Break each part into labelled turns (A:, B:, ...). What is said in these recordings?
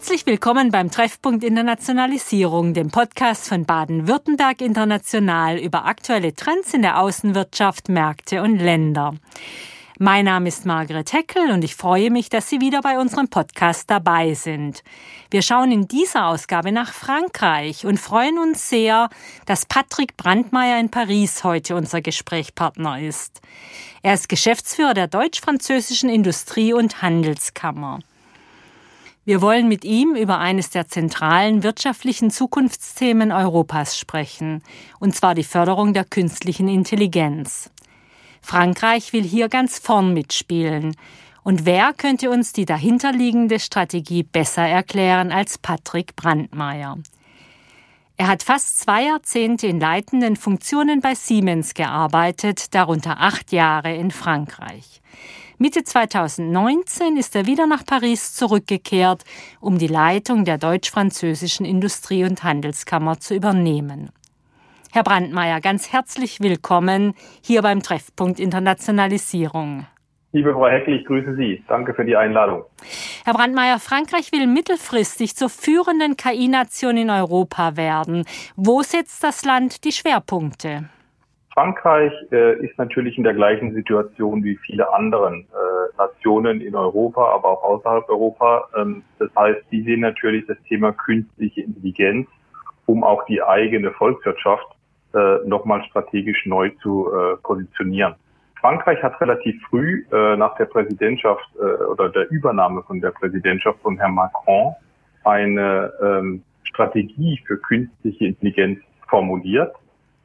A: Herzlich willkommen beim Treffpunkt Internationalisierung, dem Podcast von Baden-Württemberg International über aktuelle Trends in der Außenwirtschaft, Märkte und Länder. Mein Name ist Margret Heckel und ich freue mich, dass Sie wieder bei unserem Podcast dabei sind. Wir schauen in dieser Ausgabe nach Frankreich und freuen uns sehr, dass Patrick Brandmeier in Paris heute unser Gesprächspartner ist. Er ist Geschäftsführer der Deutsch-Französischen Industrie- und Handelskammer. Wir wollen mit ihm über eines der zentralen wirtschaftlichen Zukunftsthemen Europas sprechen, und zwar die Förderung der künstlichen Intelligenz. Frankreich will hier ganz vorn mitspielen. Und wer könnte uns die dahinterliegende Strategie besser erklären als Patrick Brandmeier? Er hat fast zwei Jahrzehnte in leitenden Funktionen bei Siemens gearbeitet, darunter acht Jahre in Frankreich. Mitte 2019 ist er wieder nach Paris zurückgekehrt, um die Leitung der deutsch-französischen Industrie- und Handelskammer zu übernehmen. Herr Brandmeier, ganz herzlich willkommen hier beim Treffpunkt Internationalisierung.
B: Liebe Frau Heckel, ich grüße Sie. Danke für die Einladung.
A: Herr Brandmeier, Frankreich will mittelfristig zur führenden KI-Nation in Europa werden. Wo setzt das Land die Schwerpunkte?
B: Frankreich äh, ist natürlich in der gleichen Situation wie viele anderen äh, Nationen in Europa, aber auch außerhalb Europa. Ähm, das heißt, die sehen natürlich das Thema künstliche Intelligenz, um auch die eigene Volkswirtschaft äh, nochmal strategisch neu zu äh, positionieren. Frankreich hat relativ früh äh, nach der Präsidentschaft äh, oder der Übernahme von der Präsidentschaft von Herrn Macron eine ähm, Strategie für künstliche Intelligenz formuliert,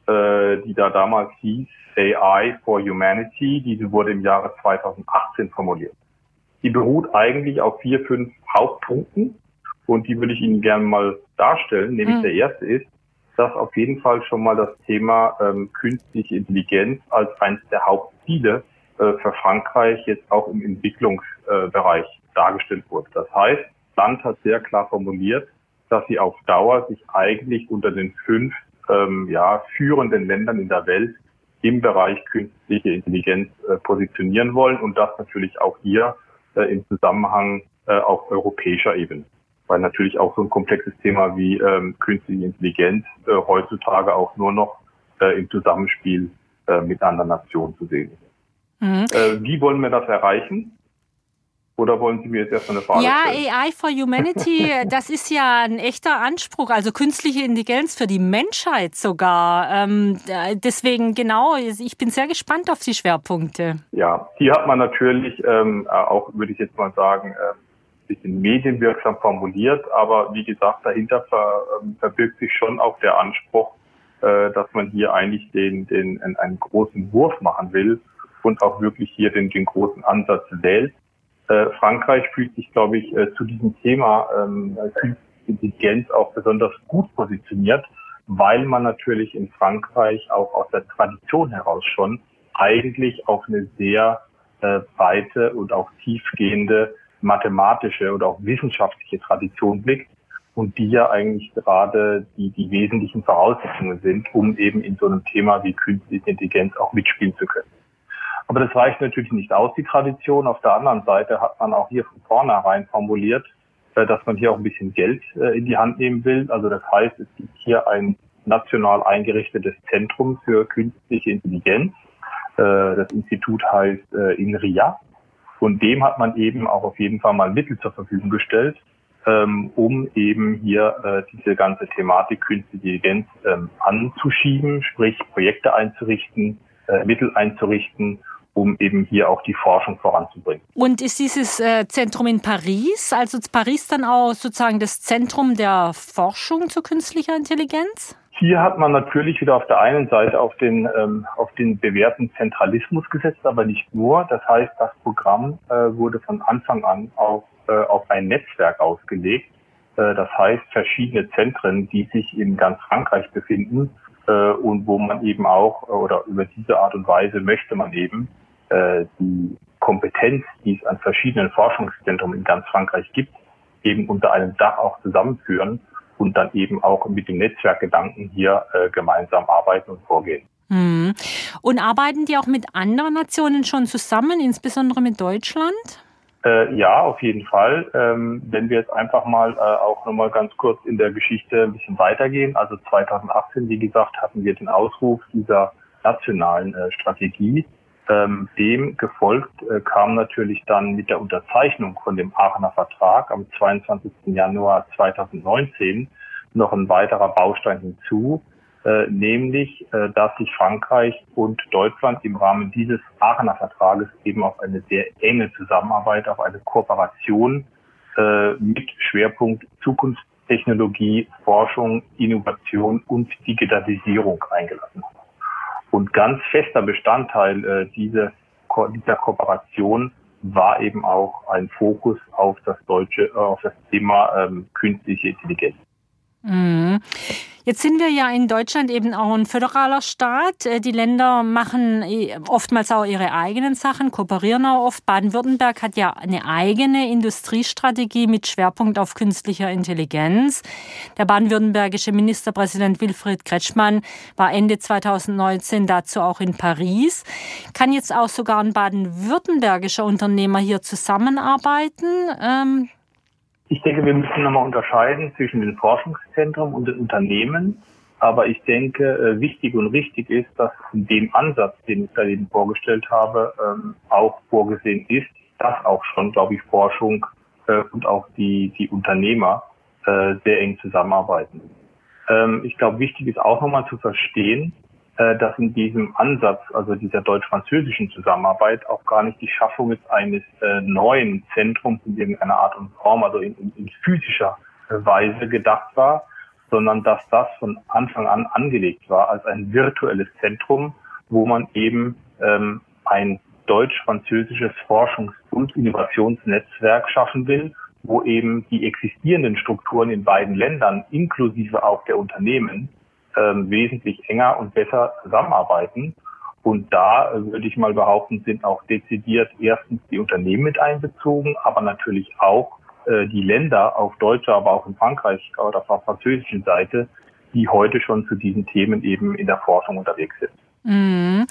B: äh, die da damals hieß AI for Humanity. Diese wurde im Jahre 2018 formuliert. Die beruht eigentlich auf vier, fünf Hauptpunkten und die würde ich Ihnen gerne mal darstellen. Nämlich mhm. der erste ist, dass auf jeden Fall schon mal das Thema ähm, künstliche Intelligenz als eines der Hauptziele äh, für Frankreich jetzt auch im Entwicklungsbereich äh, dargestellt wurde. Das heißt, Land hat sehr klar formuliert, dass sie auf Dauer sich eigentlich unter den fünf ähm, ja, führenden Ländern in der Welt im Bereich künstliche Intelligenz äh, positionieren wollen und das natürlich auch hier äh, im Zusammenhang äh, auf europäischer Ebene weil natürlich auch so ein komplexes Thema wie ähm, künstliche Intelligenz äh, heutzutage auch nur noch äh, im Zusammenspiel äh, mit anderen Nationen zu sehen ist. Mhm. Äh, wie wollen wir das erreichen? Oder wollen Sie mir jetzt erstmal eine Frage
A: ja,
B: stellen?
A: Ja, AI for Humanity, das ist ja ein echter Anspruch, also künstliche Intelligenz für die Menschheit sogar. Ähm, deswegen genau, ich bin sehr gespannt auf die Schwerpunkte.
B: Ja, die hat man natürlich ähm, auch, würde ich jetzt mal sagen, äh, bisschen medienwirksam formuliert, aber wie gesagt, dahinter ver, ähm, verbirgt sich schon auch der Anspruch, äh, dass man hier eigentlich den, den, einen großen Wurf machen will und auch wirklich hier den, den großen Ansatz wählt. Äh, Frankreich fühlt sich, glaube ich, äh, zu diesem Thema ähm, Intelligenz auch besonders gut positioniert, weil man natürlich in Frankreich auch aus der Tradition heraus schon eigentlich auf eine sehr äh, breite und auch tiefgehende mathematische oder auch wissenschaftliche Tradition blickt und die ja eigentlich gerade die, die wesentlichen Voraussetzungen sind, um eben in so einem Thema wie künstliche Intelligenz auch mitspielen zu können. Aber das reicht natürlich nicht aus, die Tradition. Auf der anderen Seite hat man auch hier von vornherein formuliert, äh, dass man hier auch ein bisschen Geld äh, in die Hand nehmen will. Also das heißt, es gibt hier ein national eingerichtetes Zentrum für künstliche Intelligenz. Äh, das Institut heißt INRIA und dem hat man eben auch auf jeden Fall mal Mittel zur Verfügung gestellt, ähm, um eben hier diese ganze Thematik künstliche Intelligenz ähm, anzuschieben, sprich Projekte einzurichten, Mittel einzurichten, um eben hier auch die Forschung voranzubringen.
A: Und ist dieses äh, Zentrum in Paris, also Paris dann auch sozusagen das Zentrum der Forschung zur künstlicher Intelligenz?
B: Hier hat man natürlich wieder auf der einen Seite auf den, ähm, auf den bewährten Zentralismus gesetzt, aber nicht nur. Das heißt, das Programm äh, wurde von Anfang an auf, äh, auf ein Netzwerk ausgelegt. Äh, das heißt, verschiedene Zentren, die sich in ganz Frankreich befinden äh, und wo man eben auch, äh, oder über diese Art und Weise möchte man eben äh, die Kompetenz, die es an verschiedenen Forschungszentren in ganz Frankreich gibt, eben unter einem Dach auch zusammenführen und dann eben auch mit dem Netzwerkgedanken hier äh, gemeinsam arbeiten und vorgehen.
A: Hm. Und arbeiten die auch mit anderen Nationen schon zusammen, insbesondere mit Deutschland?
B: Äh, ja, auf jeden Fall. Ähm, wenn wir jetzt einfach mal äh, auch nochmal ganz kurz in der Geschichte ein bisschen weitergehen. Also 2018, wie gesagt, hatten wir den Ausruf dieser nationalen äh, Strategie. Ähm, dem gefolgt äh, kam natürlich dann mit der Unterzeichnung von dem Aachener Vertrag am 22. Januar 2019 noch ein weiterer Baustein hinzu, äh, nämlich, äh, dass sich Frankreich und Deutschland im Rahmen dieses Aachener Vertrages eben auf eine sehr enge Zusammenarbeit, auf eine Kooperation äh, mit Schwerpunkt Zukunftstechnologie, Forschung, Innovation und Digitalisierung eingelassen haben. Und ganz fester Bestandteil äh, dieser, Ko dieser Kooperation war eben auch ein Fokus auf das deutsche, äh, auf das Thema ähm, künstliche Intelligenz.
A: Mhm. Jetzt sind wir ja in Deutschland eben auch ein föderaler Staat. Äh, die Länder machen äh, oftmals auch ihre eigenen Sachen, kooperieren auch oft. Baden-Württemberg hat ja eine eigene Industriestrategie mit Schwerpunkt auf künstlicher Intelligenz. Der baden-württembergische Ministerpräsident Wilfried Kretschmann war Ende 2019 dazu auch in Paris. Kann jetzt auch sogar ein baden-württembergischer Unternehmer hier zusammenarbeiten? Ähm,
B: ich denke, wir müssen nochmal unterscheiden zwischen den Forschungszentren und den Unternehmen. Aber ich denke, äh, wichtig und richtig ist, dass in dem Ansatz, den ich da eben vorgestellt habe, ähm, auch vorgesehen ist, dass auch schon, glaube ich, Forschung äh, und auch die, die Unternehmer äh, sehr eng zusammenarbeiten. Ähm, ich glaube, wichtig ist auch nochmal zu verstehen, dass in diesem Ansatz, also dieser deutsch-französischen Zusammenarbeit, auch gar nicht die Schaffung jetzt eines äh, neuen Zentrums in irgendeiner Art und Form, also in, in, in physischer Weise gedacht war, sondern dass das von Anfang an angelegt war als ein virtuelles Zentrum, wo man eben ähm, ein deutsch-französisches Forschungs- und Innovationsnetzwerk schaffen will, wo eben die existierenden Strukturen in beiden Ländern inklusive auch der Unternehmen ähm, wesentlich enger und besser zusammenarbeiten. Und da äh, würde ich mal behaupten, sind auch dezidiert erstens die Unternehmen mit einbezogen, aber natürlich auch äh, die Länder auf deutscher, aber auch in Frankreich oder auf französischen Seite, die heute schon zu diesen Themen eben in der Forschung unterwegs sind.
A: Mhm.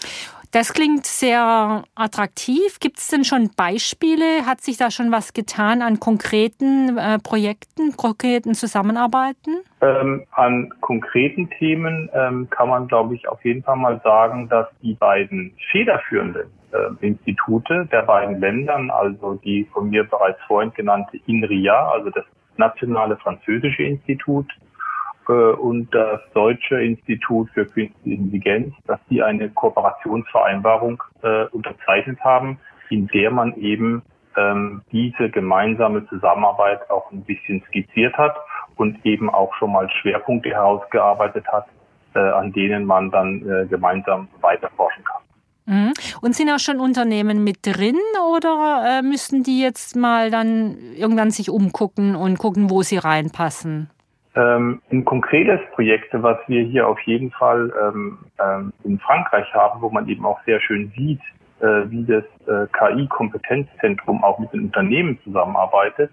A: Das klingt sehr attraktiv. Gibt es denn schon Beispiele? Hat sich da schon was getan an konkreten äh, Projekten, konkreten Zusammenarbeiten?
B: Ähm, an konkreten Themen ähm, kann man, glaube ich, auf jeden Fall mal sagen, dass die beiden federführenden äh, Institute der beiden Ländern, also die von mir bereits vorhin genannte INRIA, also das Nationale Französische Institut und das Deutsche Institut für Künstliche Intelligenz, dass die eine Kooperationsvereinbarung äh, unterzeichnet haben, in der man eben ähm, diese gemeinsame Zusammenarbeit auch ein bisschen skizziert hat und eben auch schon mal Schwerpunkte herausgearbeitet hat, äh, an denen man dann äh, gemeinsam weiter forschen kann.
A: Mhm. Und sind auch schon Unternehmen mit drin oder äh, müssen die jetzt mal dann irgendwann sich umgucken und gucken, wo sie reinpassen?
B: Ähm, ein konkretes Projekt, was wir hier auf jeden Fall ähm, ähm, in Frankreich haben, wo man eben auch sehr schön sieht, äh, wie das äh, KI-Kompetenzzentrum auch mit den Unternehmen zusammenarbeitet,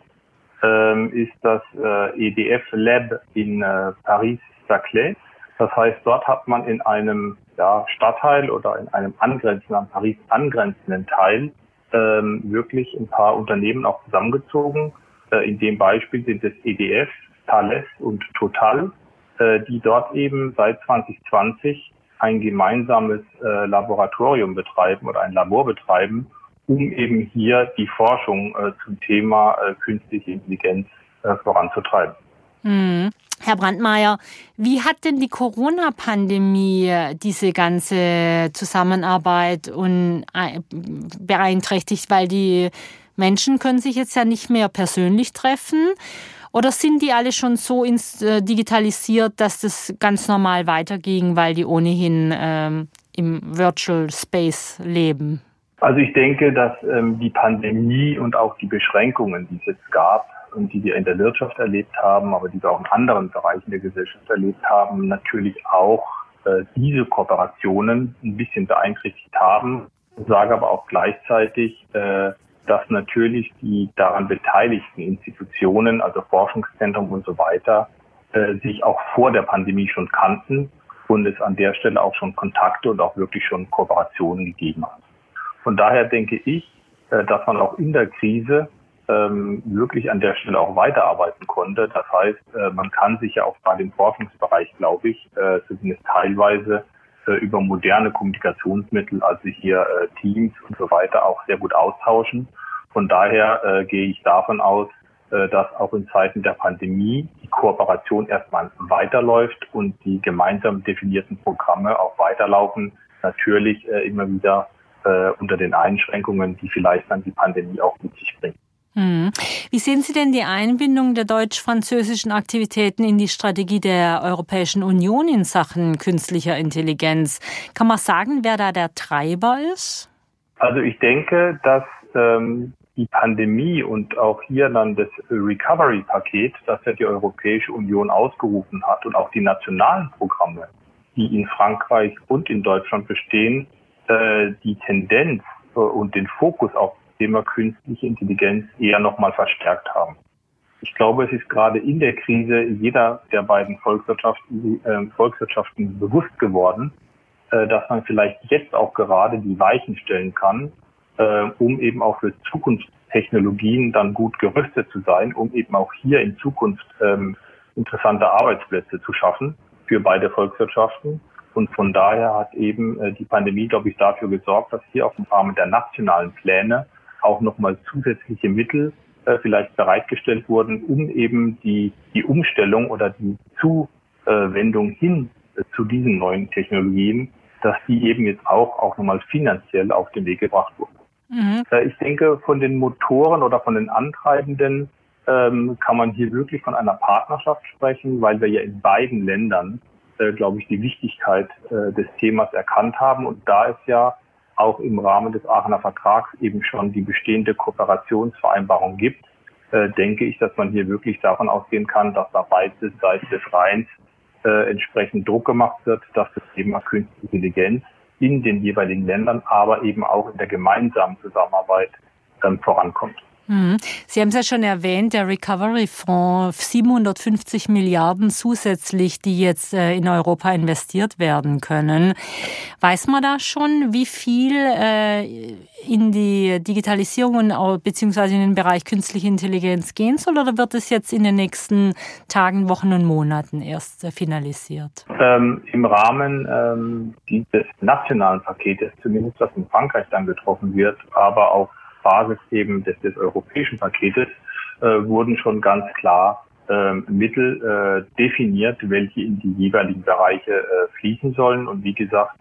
B: ähm, ist das äh, EDF Lab in äh, Paris-Saclay. Das heißt, dort hat man in einem ja, Stadtteil oder in einem angrenzenden, an Paris angrenzenden Teil ähm, wirklich ein paar Unternehmen auch zusammengezogen. Äh, in dem Beispiel sind es EDF, Thales und Total, äh, die dort eben seit 2020 ein gemeinsames äh, Laboratorium betreiben oder ein Labor betreiben, um eben hier die Forschung äh, zum Thema künstliche Intelligenz voranzutreiben.
A: Hm. Herr Brandmeier, wie hat denn die Corona-Pandemie diese ganze Zusammenarbeit beeinträchtigt? Weil die Menschen können sich jetzt ja nicht mehr persönlich treffen. Oder sind die alle schon so äh, digitalisiert, dass das ganz normal weiterging, weil die ohnehin ähm, im Virtual Space leben?
B: Also ich denke, dass ähm, die Pandemie und auch die Beschränkungen, die es jetzt gab und die wir in der Wirtschaft erlebt haben, aber die wir auch in anderen Bereichen der Gesellschaft erlebt haben, natürlich auch äh, diese Kooperationen ein bisschen beeinträchtigt haben. Ich sage aber auch gleichzeitig, äh, dass natürlich die daran beteiligten Institutionen, also Forschungszentrum und so weiter, äh, sich auch vor der Pandemie schon kannten und es an der Stelle auch schon Kontakte und auch wirklich schon Kooperationen gegeben hat. Von daher denke ich, äh, dass man auch in der Krise ähm, wirklich an der Stelle auch weiterarbeiten konnte. Das heißt, äh, man kann sich ja auch gerade im Forschungsbereich, glaube ich, äh, zumindest teilweise äh, über moderne Kommunikationsmittel, also hier äh, Teams und so weiter, auch sehr gut austauschen. Von daher äh, gehe ich davon aus, äh, dass auch in Zeiten der Pandemie die Kooperation erstmal weiterläuft und die gemeinsam definierten Programme auch weiterlaufen. Natürlich äh, immer wieder äh, unter den Einschränkungen, die vielleicht dann die Pandemie auch mit sich bringt.
A: Hm. Wie sehen Sie denn die Einbindung der deutsch-französischen Aktivitäten in die Strategie der Europäischen Union in Sachen künstlicher Intelligenz? Kann man sagen, wer da der Treiber ist?
B: Also ich denke, dass ähm, die Pandemie und auch hier dann das Recovery-Paket, das ja die Europäische Union ausgerufen hat und auch die nationalen Programme, die in Frankreich und in Deutschland bestehen, äh, die Tendenz äh, und den Fokus auf Thema künstliche Intelligenz eher nochmal verstärkt haben. Ich glaube, es ist gerade in der Krise jeder der beiden Volkswirtschaften, äh, Volkswirtschaften bewusst geworden, äh, dass man vielleicht jetzt auch gerade die Weichen stellen kann, äh, um eben auch für Zukunftstechnologien dann gut gerüstet zu sein, um eben auch hier in Zukunft ähm, interessante Arbeitsplätze zu schaffen für beide Volkswirtschaften. Und von daher hat eben äh, die Pandemie, glaube ich, dafür gesorgt, dass hier auf dem Rahmen der nationalen Pläne auch nochmal zusätzliche Mittel äh, vielleicht bereitgestellt wurden, um eben die, die Umstellung oder die Zuwendung hin äh, zu diesen neuen Technologien, dass die eben jetzt auch, auch nochmal finanziell auf den Weg gebracht wurden. Mhm. Äh, ich denke, von den Motoren oder von den Antreibenden ähm, kann man hier wirklich von einer Partnerschaft sprechen, weil wir ja in beiden Ländern, äh, glaube ich, die Wichtigkeit äh, des Themas erkannt haben. Und da es ja auch im Rahmen des Aachener Vertrags eben schon die bestehende Kooperationsvereinbarung gibt, äh, denke ich, dass man hier wirklich davon ausgehen kann, dass da beide Seiten des Rheins äh, entsprechend Druck gemacht wird, dass das Thema Künstliche Intelligenz in den jeweiligen Ländern, aber eben auch in der gemeinsamen Zusammenarbeit ähm, vorankommt.
A: Mhm. Sie haben es ja schon erwähnt, der Recovery Fonds, 750 Milliarden zusätzlich, die jetzt äh, in Europa investiert werden können. Weiß man da schon, wie viel äh, in die Digitalisierung beziehungsweise in den Bereich künstliche Intelligenz gehen soll oder wird es jetzt in den nächsten Tagen, Wochen und Monaten erst äh, finalisiert?
B: Ähm, Im Rahmen ähm, dieses nationalen Paketes, zumindest was in Frankreich dann getroffen wird, aber auf Basis eben des, des europäischen Paketes äh, wurden schon ganz klar äh, Mittel äh, definiert, welche in die jeweiligen Bereiche äh, fließen sollen. Und wie gesagt,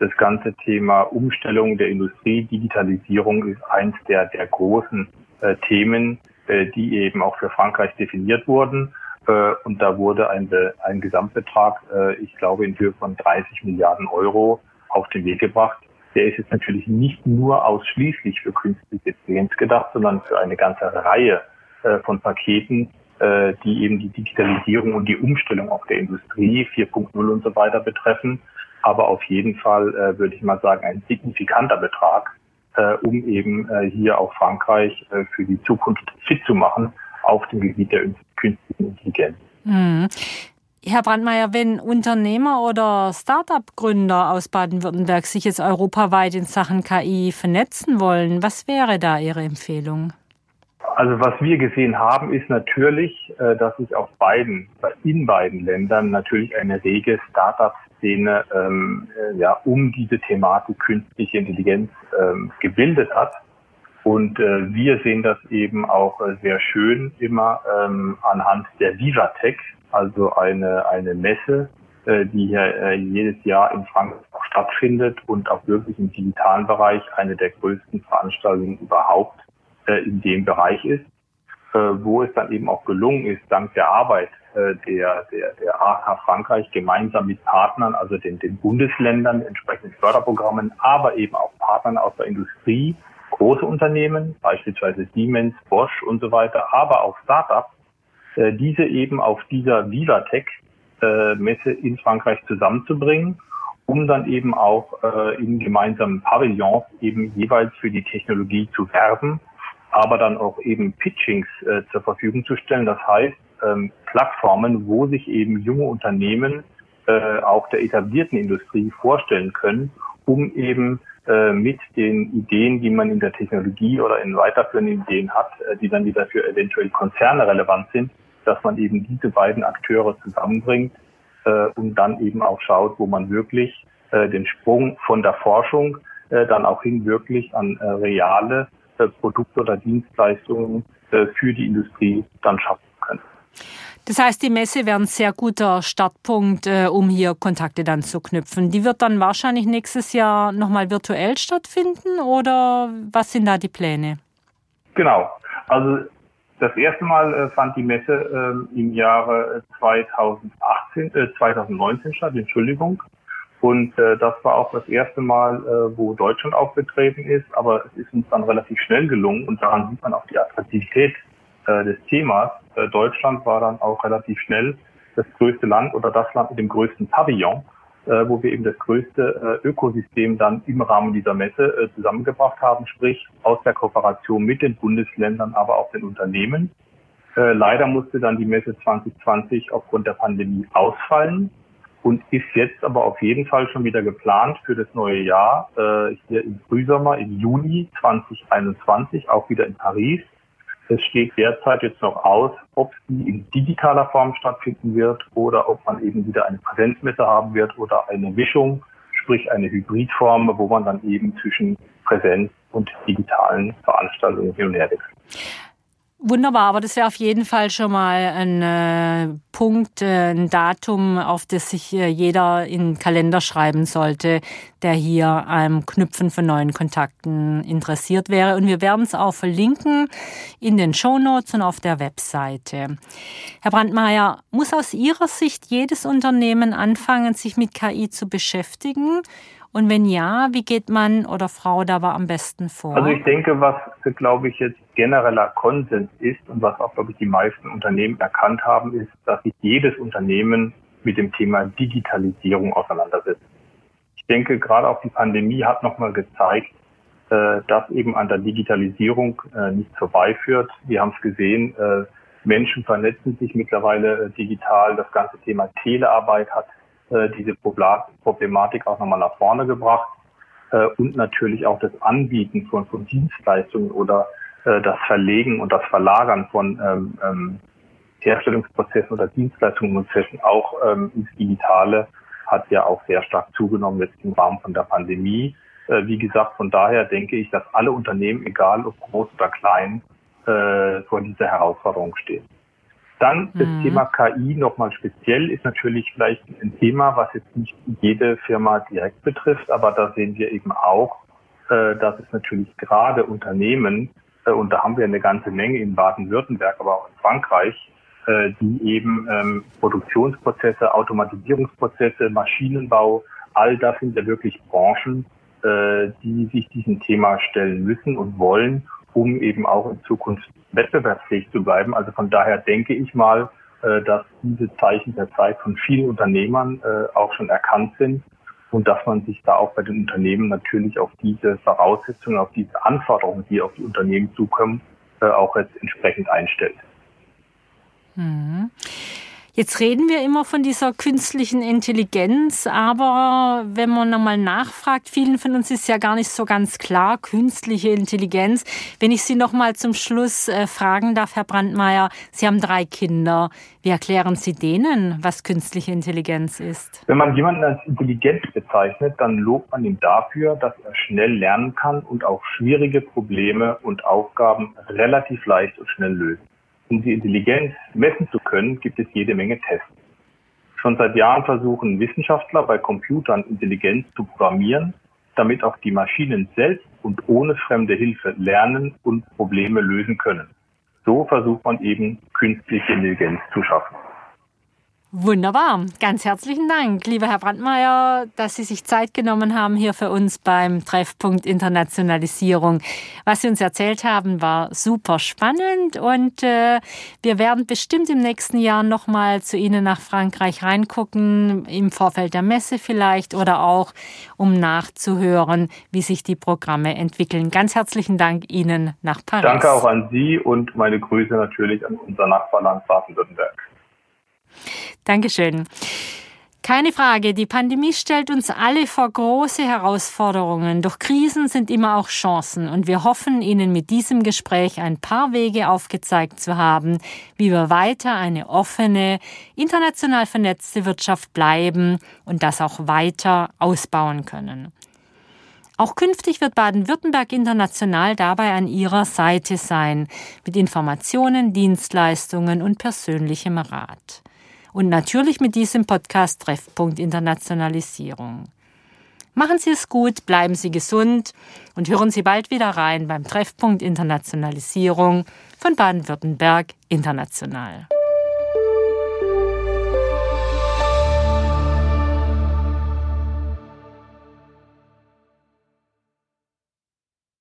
B: das ganze Thema Umstellung der Industrie, Digitalisierung ist eins der, der großen äh, Themen, äh, die eben auch für Frankreich definiert wurden. Äh, und da wurde ein, ein Gesamtbetrag, äh, ich glaube, in Höhe von 30 Milliarden Euro auf den Weg gebracht, der ist jetzt natürlich nicht nur ausschließlich für künstliche Intelligenz gedacht, sondern für eine ganze Reihe äh, von Paketen, äh, die eben die Digitalisierung und die Umstellung auch der Industrie 4.0 und so weiter betreffen. Aber auf jeden Fall äh, würde ich mal sagen, ein signifikanter Betrag, äh, um eben äh, hier auch Frankreich äh, für die Zukunft fit zu machen auf dem Gebiet der künstlichen Intelligenz.
A: Mhm. Herr Brandmeier, wenn Unternehmer oder Start-up-Gründer aus Baden-Württemberg sich jetzt europaweit in Sachen KI vernetzen wollen, was wäre da Ihre Empfehlung?
B: Also was wir gesehen haben, ist natürlich, äh, dass sich auf beiden, in beiden Ländern natürlich eine rege Start-up-Szene ähm, äh, ja, um diese Thematik künstliche Intelligenz ähm, gebildet hat. Und äh, wir sehen das eben auch äh, sehr schön immer ähm, anhand der Vivatech, also eine, eine Messe, äh, die hier äh, jedes Jahr in Frankfurt stattfindet und auch wirklich im digitalen Bereich eine der größten Veranstaltungen überhaupt äh, in dem Bereich ist, äh, wo es dann eben auch gelungen ist, dank der Arbeit äh, der, der, der AK Frankreich gemeinsam mit Partnern, also den, den Bundesländern, entsprechenden Förderprogrammen, aber eben auch Partnern aus der Industrie, große Unternehmen, beispielsweise Siemens, Bosch und so weiter, aber auch Startups, äh, diese eben auf dieser Vivatech-Messe äh, in Frankreich zusammenzubringen, um dann eben auch äh, in gemeinsamen Pavillons eben jeweils für die Technologie zu werben, aber dann auch eben Pitchings äh, zur Verfügung zu stellen. Das heißt, ähm, Plattformen, wo sich eben junge Unternehmen äh, auch der etablierten Industrie vorstellen können, um eben mit den Ideen, die man in der Technologie oder in weiterführenden Ideen hat, äh, die dann wieder für eventuell Konzerne relevant sind, dass man eben diese beiden Akteure zusammenbringt äh, und dann eben auch schaut, wo man wirklich äh, den Sprung von der Forschung äh, dann auch hin wirklich an äh, reale äh, Produkte oder Dienstleistungen äh, für die Industrie dann schaffen können.
A: Das heißt, die Messe wäre ein sehr guter Startpunkt, äh, um hier Kontakte dann zu knüpfen. Die wird dann wahrscheinlich nächstes Jahr nochmal virtuell stattfinden oder was sind da die Pläne?
B: Genau. Also das erste Mal äh, fand die Messe äh, im Jahre 2018, äh, 2019 statt, Entschuldigung. Und äh, das war auch das erste Mal, äh, wo Deutschland aufgetreten ist. Aber es ist uns dann relativ schnell gelungen und daran sieht man auch die Attraktivität äh, des Themas. Äh, Deutschland war dann auch relativ schnell das größte Land oder das Land mit dem größten Pavillon, äh, wo wir eben das größte äh, Ökosystem dann im Rahmen dieser Messe äh, zusammengebracht haben, sprich aus der Kooperation mit den Bundesländern, aber auch den Unternehmen. Äh, leider musste dann die Messe 2020 aufgrund der Pandemie ausfallen und ist jetzt aber auf jeden Fall schon wieder geplant für das neue Jahr, äh, hier im Frühsommer, im Juni 2021, auch wieder in Paris. Es steht derzeit jetzt noch aus, ob sie in digitaler Form stattfinden wird oder ob man eben wieder eine Präsenzmesse haben wird oder eine Mischung, sprich eine Hybridform, wo man dann eben zwischen Präsenz und digitalen Veranstaltungen hin und her wechselt.
A: Wunderbar, aber das wäre auf jeden Fall schon mal ein äh, Punkt, äh, ein Datum, auf das sich äh, jeder in den Kalender schreiben sollte, der hier am Knüpfen von neuen Kontakten interessiert wäre. Und wir werden es auch verlinken in den Shownotes und auf der Webseite. Herr Brandmeier, muss aus Ihrer Sicht jedes Unternehmen anfangen, sich mit KI zu beschäftigen? Und wenn ja, wie geht man oder Frau dabei am besten vor?
B: Also ich denke, was, glaube ich, jetzt genereller Konsens ist und was auch, glaube ich, die meisten Unternehmen erkannt haben, ist, dass sich jedes Unternehmen mit dem Thema Digitalisierung auseinandersetzt. Ich denke, gerade auch die Pandemie hat nochmal gezeigt, äh, dass eben an der Digitalisierung äh, nichts vorbeiführt. Wir haben es gesehen, äh, Menschen vernetzen sich mittlerweile digital. Das ganze Thema Telearbeit hat diese Problematik auch nochmal nach vorne gebracht und natürlich auch das Anbieten von, von Dienstleistungen oder äh, das Verlegen und das Verlagern von ähm, ähm, Herstellungsprozessen oder Dienstleistungsprozessen auch ähm, ins Digitale hat ja auch sehr stark zugenommen jetzt im Rahmen von der Pandemie. Äh, wie gesagt, von daher denke ich, dass alle Unternehmen, egal ob groß oder klein, äh, vor dieser Herausforderung stehen. Dann das mhm. Thema KI nochmal speziell ist natürlich vielleicht ein Thema, was jetzt nicht jede Firma direkt betrifft, aber da sehen wir eben auch, äh, dass es natürlich gerade Unternehmen, und da haben wir eine ganze Menge in Baden-Württemberg, aber auch in Frankreich, äh, die eben ähm, Produktionsprozesse, Automatisierungsprozesse, Maschinenbau, all das sind ja wirklich Branchen, äh, die sich diesem Thema stellen müssen und wollen um eben auch in Zukunft wettbewerbsfähig zu bleiben. Also von daher denke ich mal, äh, dass diese Zeichen der Zeit von vielen Unternehmern äh, auch schon erkannt sind und dass man sich da auch bei den Unternehmen natürlich auf diese Voraussetzungen, auf diese Anforderungen, die auf die Unternehmen zukommen, äh, auch jetzt entsprechend einstellt.
A: Mhm. Jetzt reden wir immer von dieser künstlichen Intelligenz, aber wenn man nochmal nachfragt, vielen von uns ist ja gar nicht so ganz klar, künstliche Intelligenz. Wenn ich Sie nochmal zum Schluss äh, fragen darf, Herr Brandmeier, Sie haben drei Kinder. Wie erklären Sie denen, was künstliche Intelligenz ist?
B: Wenn man jemanden als intelligent bezeichnet, dann lobt man ihn dafür, dass er schnell lernen kann und auch schwierige Probleme und Aufgaben relativ leicht und schnell löst. Um die Intelligenz messen zu können, gibt es jede Menge Tests. Schon seit Jahren versuchen Wissenschaftler bei Computern Intelligenz zu programmieren, damit auch die Maschinen selbst und ohne fremde Hilfe lernen und Probleme lösen können. So versucht man eben künstliche Intelligenz zu schaffen.
A: Wunderbar. Ganz herzlichen Dank, lieber Herr Brandmeier, dass Sie sich Zeit genommen haben hier für uns beim Treffpunkt Internationalisierung. Was Sie uns erzählt haben, war super spannend und äh, wir werden bestimmt im nächsten Jahr nochmal zu Ihnen nach Frankreich reingucken, im Vorfeld der Messe vielleicht oder auch, um nachzuhören, wie sich die Programme entwickeln. Ganz herzlichen Dank Ihnen nach Paris.
B: Danke auch an Sie und meine Grüße natürlich an unser Nachbarland Baden-Württemberg.
A: Dankeschön. Keine Frage, die Pandemie stellt uns alle vor große Herausforderungen. Doch Krisen sind immer auch Chancen und wir hoffen, Ihnen mit diesem Gespräch ein paar Wege aufgezeigt zu haben, wie wir weiter eine offene, international vernetzte Wirtschaft bleiben und das auch weiter ausbauen können. Auch künftig wird Baden-Württemberg international dabei an Ihrer Seite sein, mit Informationen, Dienstleistungen und persönlichem Rat und natürlich mit diesem Podcast Treffpunkt Internationalisierung. Machen Sie es gut, bleiben Sie gesund und hören Sie bald wieder rein beim Treffpunkt Internationalisierung von Baden-Württemberg International.